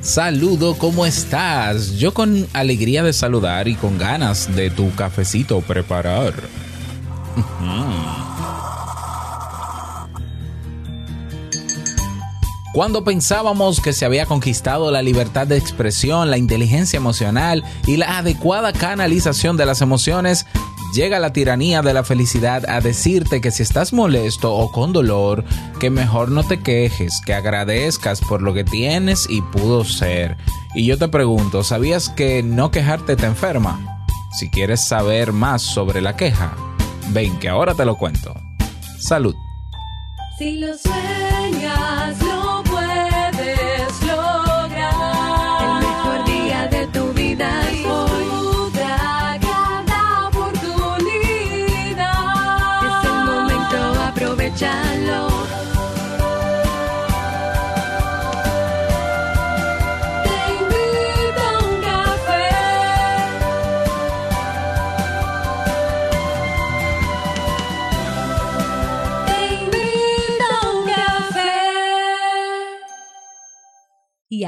Saludo, ¿cómo estás? Yo con alegría de saludar y con ganas de tu cafecito preparar. Cuando pensábamos que se había conquistado la libertad de expresión, la inteligencia emocional y la adecuada canalización de las emociones, llega la tiranía de la felicidad a decirte que si estás molesto o con dolor, que mejor no te quejes, que agradezcas por lo que tienes y pudo ser. Y yo te pregunto, ¿sabías que no quejarte te enferma? Si quieres saber más sobre la queja, ven que ahora te lo cuento. Salud. Si lo sueñas,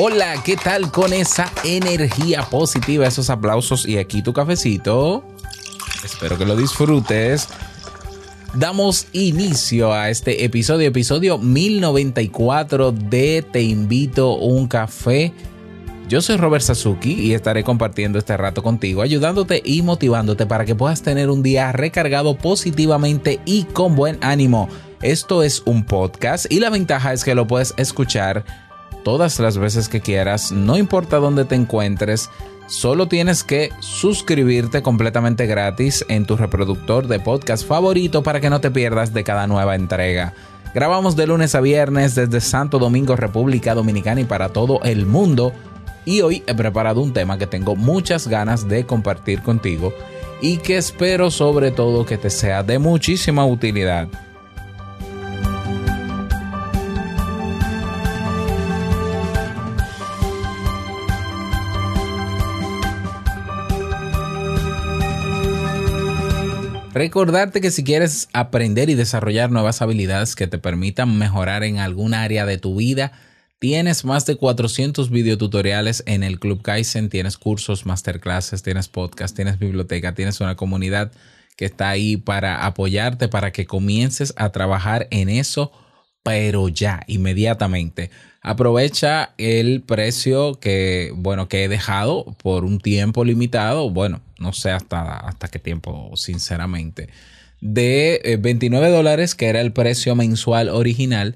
Hola, ¿qué tal con esa energía positiva, esos aplausos y aquí tu cafecito? Espero que lo disfrutes. Damos inicio a este episodio, episodio 1094 de Te invito un café. Yo soy Robert Sasuki y estaré compartiendo este rato contigo, ayudándote y motivándote para que puedas tener un día recargado positivamente y con buen ánimo. Esto es un podcast y la ventaja es que lo puedes escuchar todas las veces que quieras, no importa dónde te encuentres, solo tienes que suscribirte completamente gratis en tu reproductor de podcast favorito para que no te pierdas de cada nueva entrega. Grabamos de lunes a viernes desde Santo Domingo, República Dominicana y para todo el mundo. Y hoy he preparado un tema que tengo muchas ganas de compartir contigo y que espero sobre todo que te sea de muchísima utilidad. Recordarte que si quieres aprender y desarrollar nuevas habilidades que te permitan mejorar en algún área de tu vida, tienes más de 400 videotutoriales en el Club Kaizen, tienes cursos, masterclasses, tienes podcast, tienes biblioteca, tienes una comunidad que está ahí para apoyarte, para que comiences a trabajar en eso, pero ya, inmediatamente. Aprovecha el precio que, bueno, que he dejado por un tiempo limitado, bueno, no sé hasta, hasta qué tiempo, sinceramente, de 29 eh, dólares, que era el precio mensual original.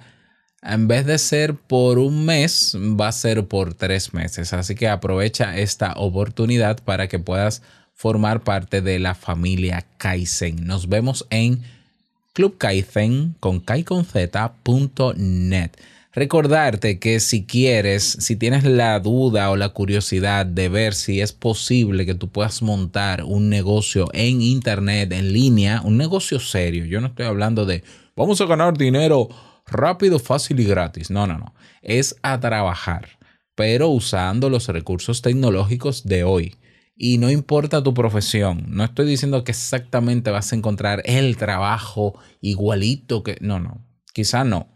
En vez de ser por un mes, va a ser por tres meses. Así que aprovecha esta oportunidad para que puedas formar parte de la familia Kaizen. Nos vemos en Club Kaizen con kaiconz.net. Recordarte que si quieres, si tienes la duda o la curiosidad de ver si es posible que tú puedas montar un negocio en internet, en línea, un negocio serio, yo no estoy hablando de vamos a ganar dinero rápido, fácil y gratis. No, no, no. Es a trabajar, pero usando los recursos tecnológicos de hoy. Y no importa tu profesión, no estoy diciendo que exactamente vas a encontrar el trabajo igualito que... No, no, quizá no,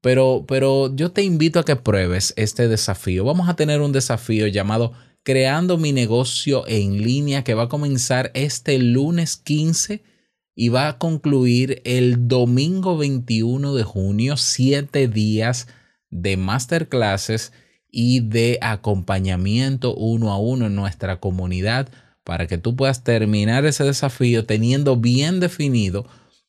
pero, pero yo te invito a que pruebes este desafío. Vamos a tener un desafío llamado Creando mi negocio en línea que va a comenzar este lunes 15 y va a concluir el domingo 21 de junio, siete días de masterclasses y de acompañamiento uno a uno en nuestra comunidad para que tú puedas terminar ese desafío teniendo bien definido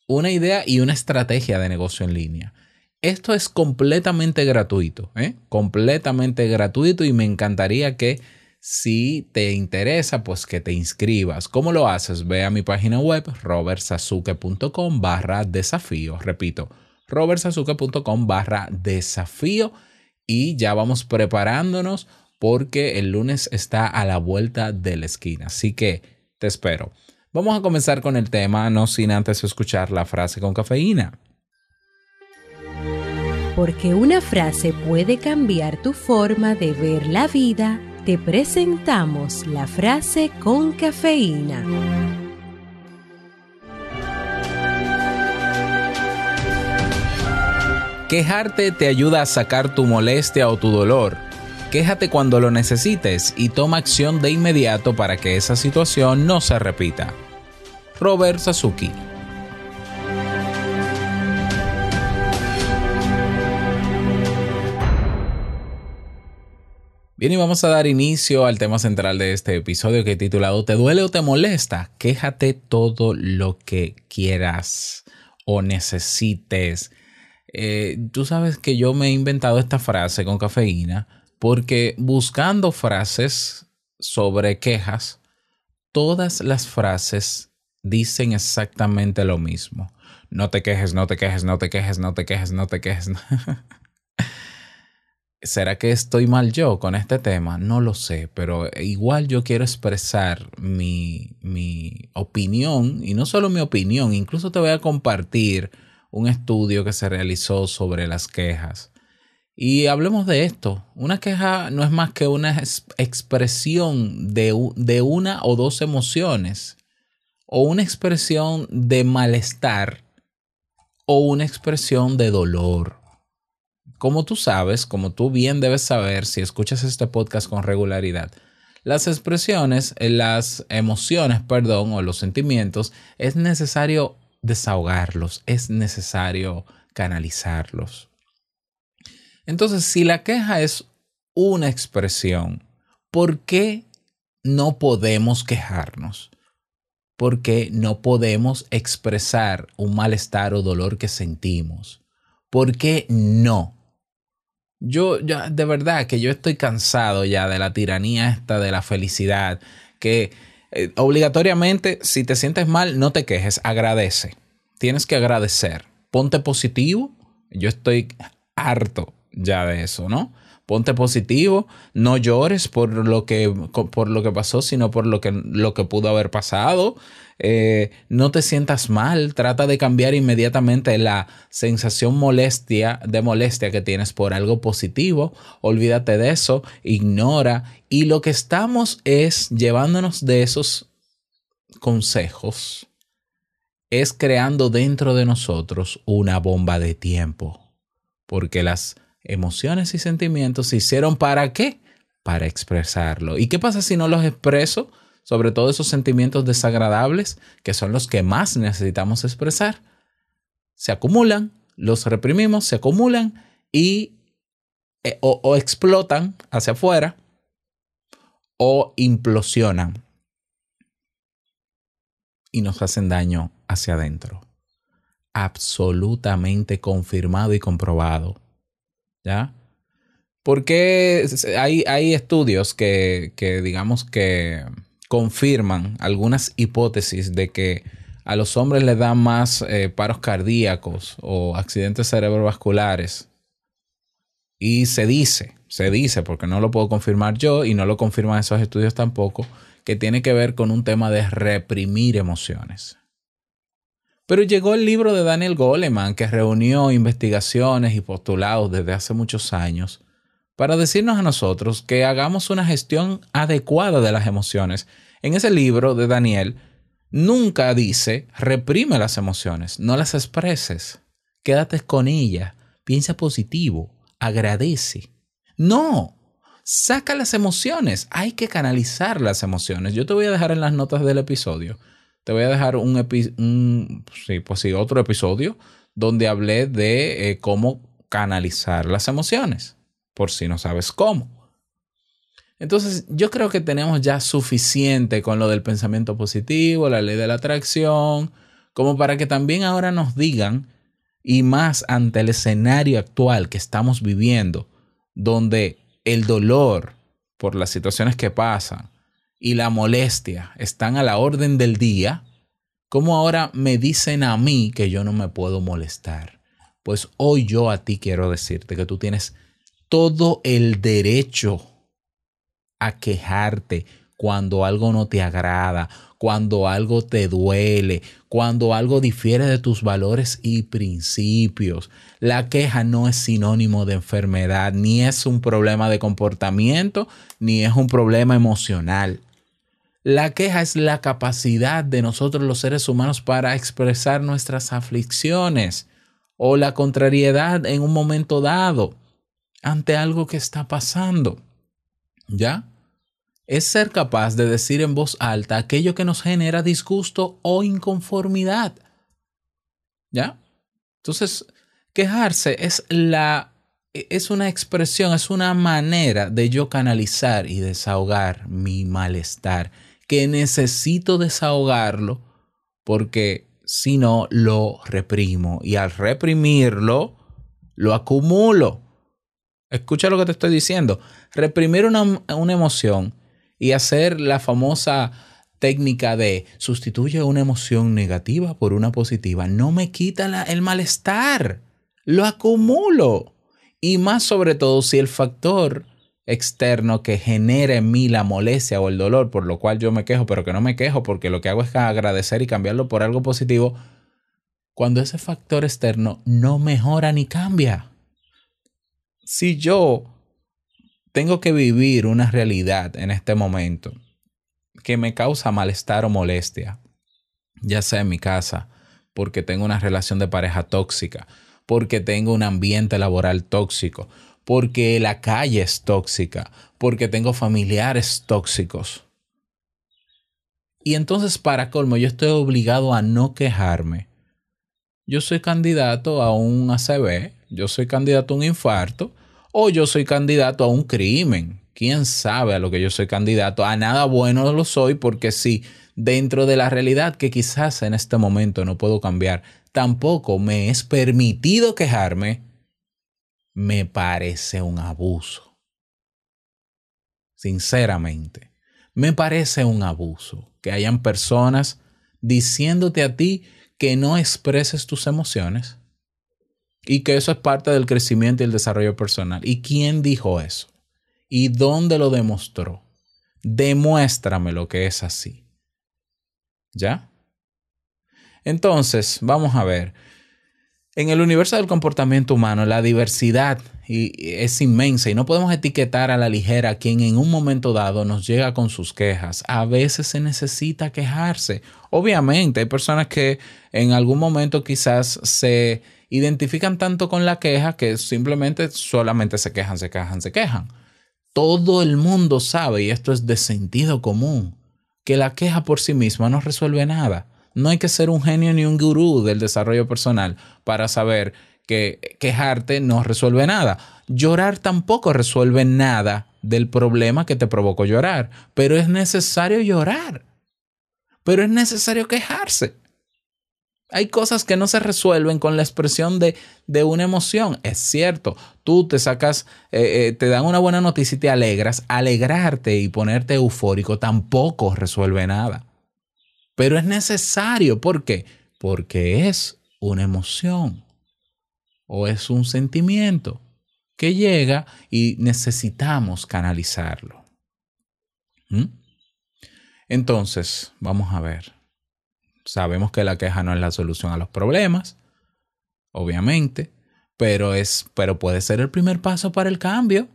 una idea y una estrategia de negocio en línea. Esto es completamente gratuito, ¿eh? completamente gratuito y me encantaría que si te interesa, pues que te inscribas. ¿Cómo lo haces? Ve a mi página web robertsazuke.com barra desafío. Repito, robertsazuke.com barra desafío y ya vamos preparándonos porque el lunes está a la vuelta de la esquina. Así que te espero. Vamos a comenzar con el tema, no sin antes escuchar la frase con cafeína. Porque una frase puede cambiar tu forma de ver la vida, te presentamos la frase con cafeína. Quejarte te ayuda a sacar tu molestia o tu dolor. Quéjate cuando lo necesites y toma acción de inmediato para que esa situación no se repita. Robert Sasuki Bien, y vamos a dar inicio al tema central de este episodio que he titulado ¿Te duele o te molesta? Quéjate todo lo que quieras o necesites. Eh, tú sabes que yo me he inventado esta frase con cafeína porque buscando frases sobre quejas, todas las frases dicen exactamente lo mismo. No te quejes, no te quejes, no te quejes, no te quejes, no te quejes. ¿Será que estoy mal yo con este tema? No lo sé, pero igual yo quiero expresar mi, mi, opinión, y no solo mi opinión, incluso te voy a compartir un estudio que se realizó sobre las quejas. Y hablemos de esto. Una queja no es más que una expresión de, de una o dos emociones, o una expresión de malestar, o una expresión de dolor como tú sabes, como tú bien debes saber si escuchas este podcast con regularidad, las expresiones, eh, las emociones, perdón, o los sentimientos, es necesario desahogarlos, es necesario canalizarlos. Entonces, si la queja es una expresión, ¿por qué no podemos quejarnos? ¿Por qué no podemos expresar un malestar o dolor que sentimos? ¿Por qué no? Yo, ya, de verdad que yo estoy cansado ya de la tiranía esta de la felicidad, que eh, obligatoriamente si te sientes mal, no te quejes, agradece. Tienes que agradecer. Ponte positivo. Yo estoy harto ya de eso, ¿no? Ponte positivo, no llores por lo que, por lo que pasó, sino por lo que, lo que pudo haber pasado. Eh, no te sientas mal, trata de cambiar inmediatamente la sensación molestia, de molestia que tienes por algo positivo, olvídate de eso, ignora y lo que estamos es llevándonos de esos consejos, es creando dentro de nosotros una bomba de tiempo, porque las emociones y sentimientos se hicieron para qué? Para expresarlo. ¿Y qué pasa si no los expreso? sobre todo esos sentimientos desagradables que son los que más necesitamos expresar, se acumulan, los reprimimos, se acumulan y eh, o, explotan hacia afuera o implosionan y nos hacen daño hacia adentro. Absolutamente confirmado y comprobado. ¿Ya? Porque hay, hay estudios que, que digamos que confirman algunas hipótesis de que a los hombres les dan más eh, paros cardíacos o accidentes cerebrovasculares. Y se dice, se dice, porque no lo puedo confirmar yo y no lo confirman esos estudios tampoco, que tiene que ver con un tema de reprimir emociones. Pero llegó el libro de Daniel Goleman, que reunió investigaciones y postulados desde hace muchos años, para decirnos a nosotros que hagamos una gestión adecuada de las emociones en ese libro de Daniel, nunca dice reprime las emociones, no las expreses, quédate con ellas, piensa positivo, agradece. No, saca las emociones, hay que canalizar las emociones. Yo te voy a dejar en las notas del episodio, te voy a dejar un, sí, pues sí, otro episodio donde hablé de eh, cómo canalizar las emociones, por si no sabes cómo. Entonces, yo creo que tenemos ya suficiente con lo del pensamiento positivo, la ley de la atracción, como para que también ahora nos digan, y más ante el escenario actual que estamos viviendo, donde el dolor por las situaciones que pasan y la molestia están a la orden del día, ¿cómo ahora me dicen a mí que yo no me puedo molestar? Pues hoy yo a ti quiero decirte que tú tienes todo el derecho a quejarte cuando algo no te agrada, cuando algo te duele, cuando algo difiere de tus valores y principios. La queja no es sinónimo de enfermedad, ni es un problema de comportamiento, ni es un problema emocional. La queja es la capacidad de nosotros los seres humanos para expresar nuestras aflicciones o la contrariedad en un momento dado ante algo que está pasando. ¿Ya? Es ser capaz de decir en voz alta aquello que nos genera disgusto o inconformidad. ¿Ya? Entonces, quejarse es la es una expresión, es una manera de yo canalizar y desahogar mi malestar, que necesito desahogarlo porque si no lo reprimo y al reprimirlo lo acumulo. Escucha lo que te estoy diciendo. Reprimir una, una emoción y hacer la famosa técnica de sustituye una emoción negativa por una positiva no me quita el malestar, lo acumulo. Y más sobre todo si el factor externo que genere en mí la molestia o el dolor, por lo cual yo me quejo, pero que no me quejo porque lo que hago es agradecer y cambiarlo por algo positivo, cuando ese factor externo no mejora ni cambia. Si yo tengo que vivir una realidad en este momento que me causa malestar o molestia, ya sea en mi casa, porque tengo una relación de pareja tóxica, porque tengo un ambiente laboral tóxico, porque la calle es tóxica, porque tengo familiares tóxicos. Y entonces, para colmo, yo estoy obligado a no quejarme. Yo soy candidato a un ACV, yo soy candidato a un infarto, o yo soy candidato a un crimen. ¿Quién sabe a lo que yo soy candidato? A nada bueno lo soy porque sí, dentro de la realidad que quizás en este momento no puedo cambiar, tampoco me es permitido quejarme, me parece un abuso. Sinceramente, me parece un abuso que hayan personas diciéndote a ti que no expreses tus emociones y que eso es parte del crecimiento y el desarrollo personal. ¿Y quién dijo eso? ¿Y dónde lo demostró? Demuéstrame lo que es así. ¿Ya? Entonces, vamos a ver. En el universo del comportamiento humano, la diversidad es inmensa y no podemos etiquetar a la ligera a quien en un momento dado nos llega con sus quejas. A veces se necesita quejarse. Obviamente, hay personas que en algún momento quizás se identifican tanto con la queja que simplemente solamente se quejan, se quejan, se quejan. Todo el mundo sabe, y esto es de sentido común, que la queja por sí misma no resuelve nada. No hay que ser un genio ni un gurú del desarrollo personal para saber que quejarte no resuelve nada. Llorar tampoco resuelve nada del problema que te provocó llorar, pero es necesario llorar. Pero es necesario quejarse. Hay cosas que no se resuelven con la expresión de, una emoción. Es cierto, tú te sacas, eh, eh, te dan una buena noticia y te alegras. Alegrarte y ponerte eufórico tampoco resuelve nada. Pero es necesario. ¿Por qué? Porque es una emoción o es un sentimiento que llega y necesitamos canalizarlo. ¿Mm? Entonces, vamos a ver. Sabemos que la queja no es la solución a los problemas, obviamente, pero, es, pero puede ser el primer paso para el cambio.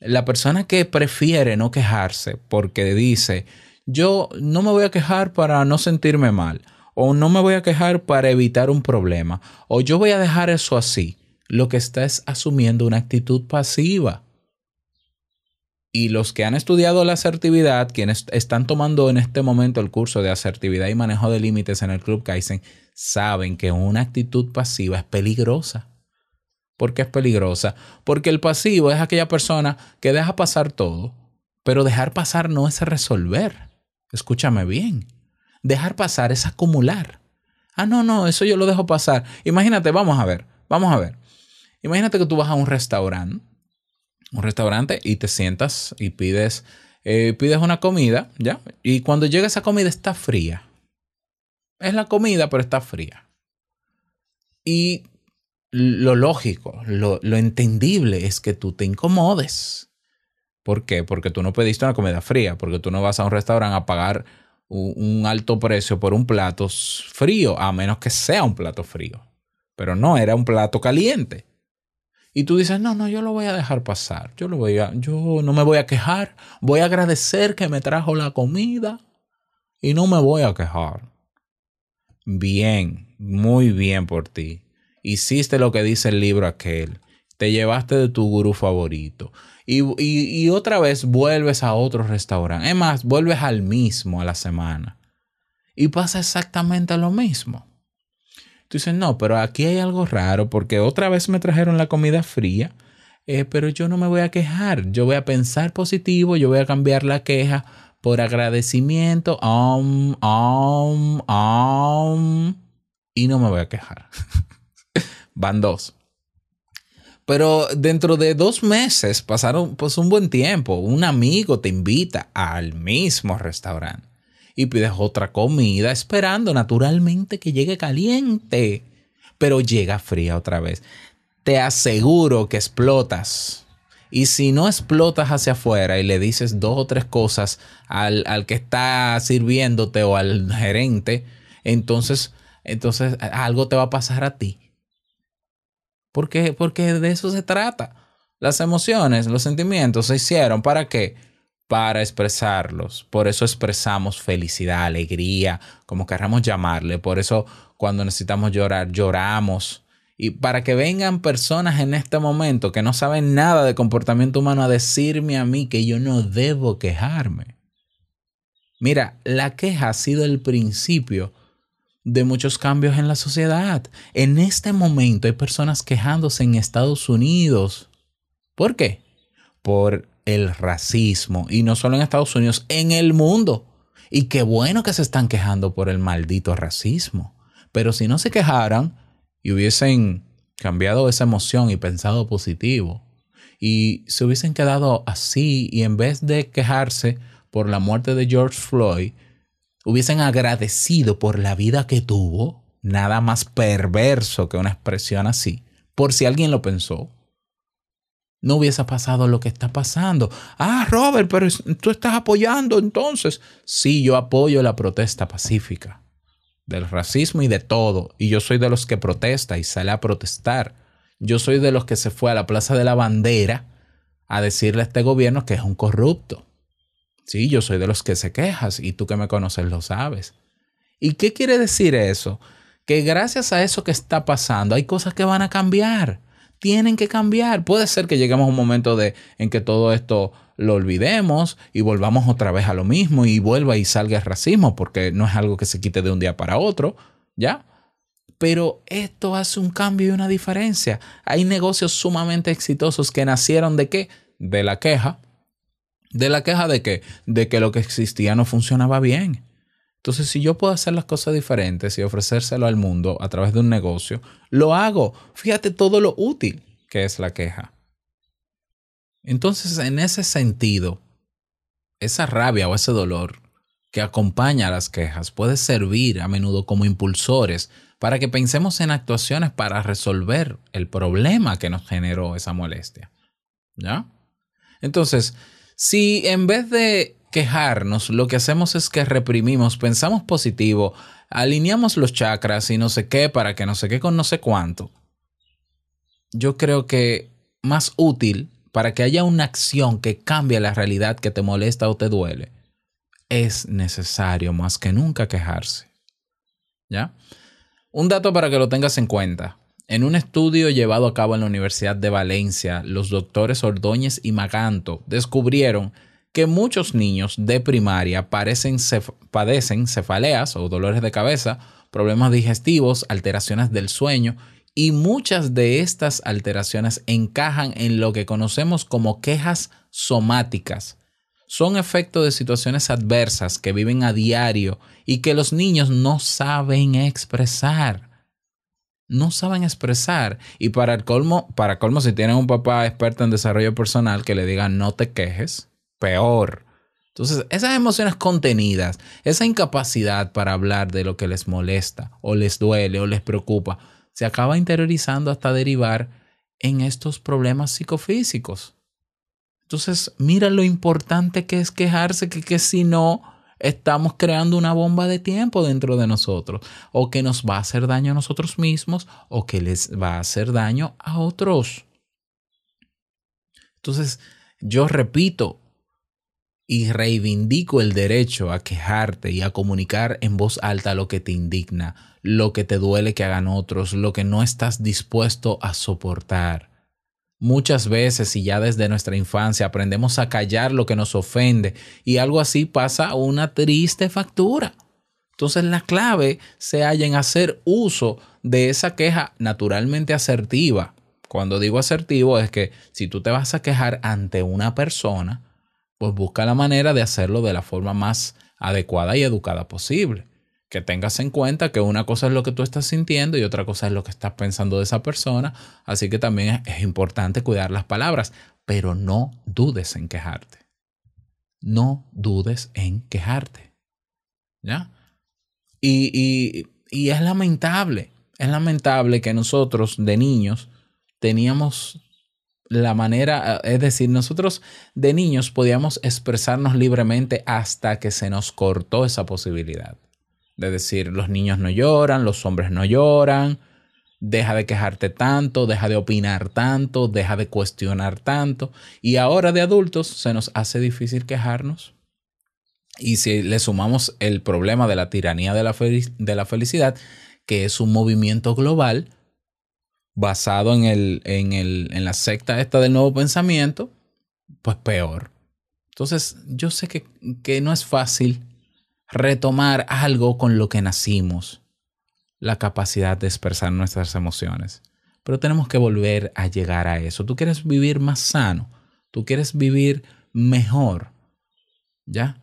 La persona que prefiere no quejarse porque dice, yo no me voy a quejar para no sentirme mal, o no me voy a quejar para evitar un problema, o yo voy a dejar eso así, lo que está es asumiendo una actitud pasiva. Y los que han estudiado la asertividad, quienes están tomando en este momento el curso de asertividad y manejo de límites en el Club Kaizen, saben que una actitud pasiva es peligrosa. ¿Por qué es peligrosa? Porque el pasivo es aquella persona que deja pasar todo, pero dejar pasar no es resolver. Escúchame bien. Dejar pasar es acumular. Ah, no, no, eso yo lo dejo pasar. Imagínate, vamos a ver, vamos a ver. Imagínate que tú vas a un restaurante un restaurante y te sientas y pides, eh, pides una comida, ¿ya? Y cuando llega esa comida está fría. Es la comida, pero está fría. Y lo lógico, lo, lo entendible es que tú te incomodes. ¿Por qué? Porque tú no pediste una comida fría, porque tú no vas a un restaurante a pagar un alto precio por un plato frío, a menos que sea un plato frío. Pero no, era un plato caliente. Y tú dices, no, no, yo lo voy a dejar pasar. Yo lo voy a, yo no me voy a quejar. Voy a agradecer que me trajo la comida y no me voy a quejar. Bien, muy bien por ti. Hiciste lo que dice el libro aquel. Te llevaste de tu gurú favorito. Y, otra vez vuelves a otro restaurante. Es más, vuelves al mismo a la semana. Y pasa exactamente lo mismo. Tú dices, no, pero aquí hay algo raro porque otra vez me trajeron la comida fría, eh, pero yo no me voy a quejar. Yo voy a pensar positivo, yo voy a cambiar la queja por agradecimiento. Y no me voy a quejar. Van dos. Pero dentro de dos meses pasaron pues un buen tiempo. Un amigo te invita al mismo restaurante y pides otra comida esperando naturalmente que llegue caliente. Pero llega fría otra vez. Te aseguro que explotas. Y si no explotas hacia afuera y le dices dos o tres cosas al, al que está sirviéndote o al gerente, entonces, entonces algo te va a pasar a ti. Porque, porque de eso se trata. Las emociones, los sentimientos se hicieron para qué? Para expresarlos. Por eso expresamos felicidad, alegría, como queramos llamarle. Por eso cuando necesitamos llorar, lloramos. Y para que vengan personas en este momento que no saben nada de comportamiento humano a decirme a mí que yo no debo quejarme. Mira, la queja ha sido el principio de muchos cambios en la sociedad. En este momento hay personas quejándose en Estados Unidos. ¿Por qué? Por el racismo. Y no solo en Estados Unidos, en el mundo. Y qué bueno que se están quejando por el maldito racismo. Pero si no se quejaran y hubiesen cambiado esa emoción y pensado positivo, y se hubiesen quedado así y en vez de quejarse por la muerte de George Floyd, hubiesen agradecido por la vida que tuvo, nada más perverso que una expresión así, por si alguien lo pensó, no hubiese pasado lo que está pasando. Ah, Robert, pero tú estás apoyando entonces. Sí, yo apoyo la protesta pacífica del racismo y de todo. Y yo soy de los que protesta y sale a protestar. Yo soy de los que se fue a la Plaza de la Bandera a decirle a este gobierno que es un corrupto. Sí, yo soy de los que se quejas y tú que me conoces lo sabes. ¿Y qué quiere decir eso? Que gracias a eso que está pasando hay cosas que van a cambiar. Tienen que cambiar. Puede ser que lleguemos a un momento de, en que todo esto lo olvidemos y volvamos otra vez a lo mismo y vuelva y salga el racismo, porque no es algo que se quite de un día para otro, ¿ya? Pero esto hace un cambio y una diferencia. Hay negocios sumamente exitosos que nacieron de qué? De la queja, de la queja de que, de que lo que existía no funcionaba bien. Entonces, si yo puedo hacer las cosas diferentes y ofrecérselo al mundo a través de un negocio, lo hago. Fíjate todo lo útil que es la queja. Entonces, en ese sentido, esa rabia o ese dolor que acompaña a las quejas puede servir a menudo como impulsores para que pensemos en actuaciones para resolver el problema que nos generó esa molestia. ¿Ya? Entonces, si en vez de quejarnos, lo que hacemos es que reprimimos, pensamos positivo, alineamos los chakras y no sé qué para que no sé qué con no sé cuánto, yo creo que más útil para que haya una acción que cambie la realidad que te molesta o te duele, es necesario más que nunca quejarse. ¿Ya? Un dato para que lo tengas en cuenta. En un estudio llevado a cabo en la Universidad de Valencia, los doctores Ordóñez y Maganto descubrieron que muchos niños de primaria padecen cefaleas o dolores de cabeza, problemas digestivos, alteraciones del sueño y muchas de estas alteraciones encajan en lo que conocemos como quejas somáticas. Son efecto de situaciones adversas que viven a diario y que los niños no saben expresar no saben expresar. Y para el colmo, para colmo, si tienen un papá experto en desarrollo personal que le diga no te quejes, peor. Entonces, esas emociones contenidas, esa incapacidad para hablar de lo que les molesta o les duele o les preocupa, se acaba interiorizando hasta derivar en estos problemas psicofísicos. Entonces, mira lo importante que es quejarse, que, si no, estamos creando una bomba de tiempo dentro de nosotros, o que nos va a hacer daño a nosotros mismos, o que les va a hacer daño a otros. Entonces, yo repito y reivindico el derecho a quejarte y a comunicar en voz alta lo que te indigna, lo que te duele que hagan otros, lo que no estás dispuesto a soportar. Muchas veces y ya desde nuestra infancia aprendemos a callar lo que nos ofende y algo así pasa una triste factura. Entonces la clave se halla en hacer uso de esa queja naturalmente asertiva. Cuando digo asertivo es que si tú te vas a quejar ante una persona, pues busca la manera de hacerlo de la forma más adecuada y educada posible que tengas en cuenta que una cosa es lo que tú estás sintiendo y otra cosa es lo que estás pensando de esa persona. Así que también es, importante cuidar las palabras, pero no dudes en quejarte. No dudes en quejarte. ¿Ya? Y, y, y es lamentable, es lamentable que nosotros de niños teníamos la manera, es decir, nosotros de niños podíamos expresarnos libremente hasta que se nos cortó esa posibilidad de decir los niños no lloran, los hombres no lloran, deja de quejarte tanto, deja de opinar tanto, deja de cuestionar tanto. Y ahora de adultos se nos hace difícil quejarnos. Y si le sumamos el problema de la tiranía de la, felicidad, que es un movimiento global basado en, el, en, el, en la secta esta del nuevo pensamiento, pues peor. Entonces, yo sé que, que no es fácil retomar algo con lo que nacimos, la capacidad de expresar nuestras emociones. Pero tenemos que volver a llegar a eso. Tú quieres vivir más sano, tú quieres vivir mejor, ¿ya?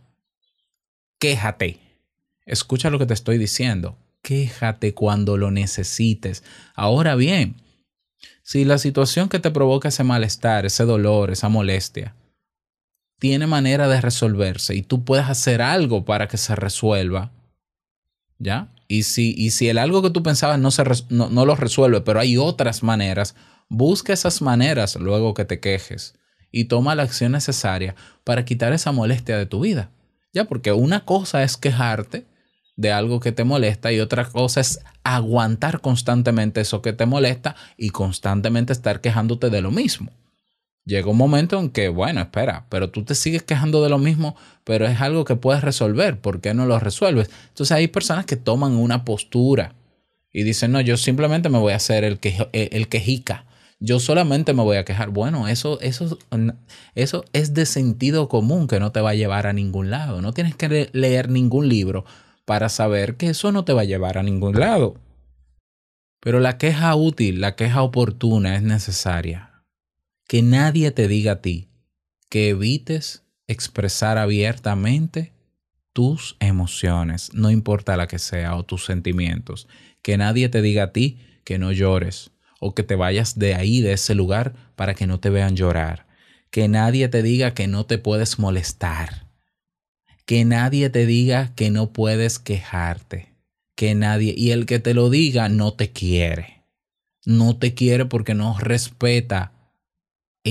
Quéjate. Escucha lo que te estoy diciendo. Quéjate cuando lo necesites. Ahora bien, si la situación que te provoca ese malestar, ese dolor, esa molestia, tiene manera de resolverse y tú puedes hacer algo para que se resuelva, ¿ya? Y si, y si el algo que tú pensabas no, se no, no lo resuelve, pero hay otras maneras, busca esas maneras luego que te quejes y toma la acción necesaria para quitar esa molestia de tu vida, ¿ya? Porque una cosa es quejarte de algo que te molesta y otra cosa es aguantar constantemente eso que te molesta y constantemente estar quejándote de lo mismo llega un momento en que, bueno, espera, pero tú te sigues quejando de lo mismo, pero es algo que puedes resolver, ¿por qué no lo resuelves? Entonces hay personas que toman una postura y dicen, no, yo simplemente me voy a hacer el, que, el quejica, yo solamente me voy a quejar. Bueno, eso, eso, eso es de sentido común que no te va a llevar a ningún lado. No tienes que leer ningún libro para saber que eso no te va a llevar a ningún lado. Pero la queja útil, la queja oportuna es necesaria que nadie te diga a ti que evites expresar abiertamente tus emociones, no importa la que sea, o tus sentimientos. Que nadie te diga a ti que no llores o que te vayas de ahí, de ese lugar, para que no te vean llorar. Que nadie te diga que no te puedes molestar. Que nadie te diga que no puedes quejarte. Que nadie, y el que te lo diga no te quiere. No te quiere porque no respeta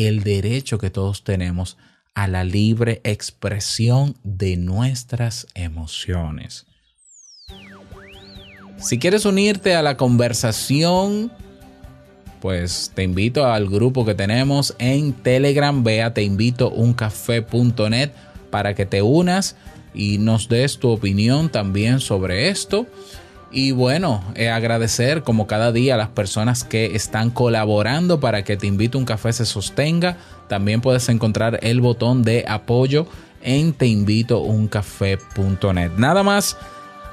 el derecho que todos tenemos a la libre expresión de nuestras emociones. Si quieres unirte a la conversación, pues te invito al grupo que tenemos en Telegram. Ve a teinvitouncafé.net para que te unas y nos des tu opinión también sobre esto. Y bueno, eh, agradecer como cada día a las personas que están colaborando para que Te Invito un Café se sostenga. También puedes encontrar el botón de apoyo en teinvitouncafé.net. Nada más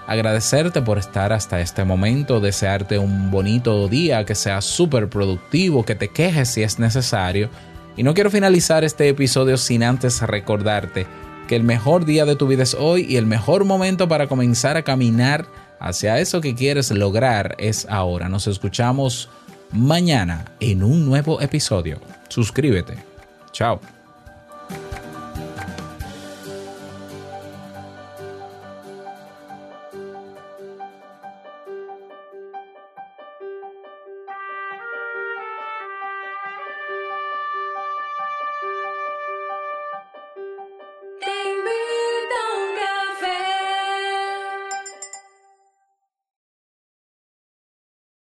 agradecerte por estar hasta este momento, desearte un bonito día, que sea súper productivo, que te quejes si es necesario. Y no quiero finalizar este episodio sin antes recordarte que el mejor día de tu vida es hoy y el mejor momento para comenzar a caminar hacia eso que quieres lograr es ahora. Nos escuchamos mañana en un nuevo episodio. Suscríbete. Chao.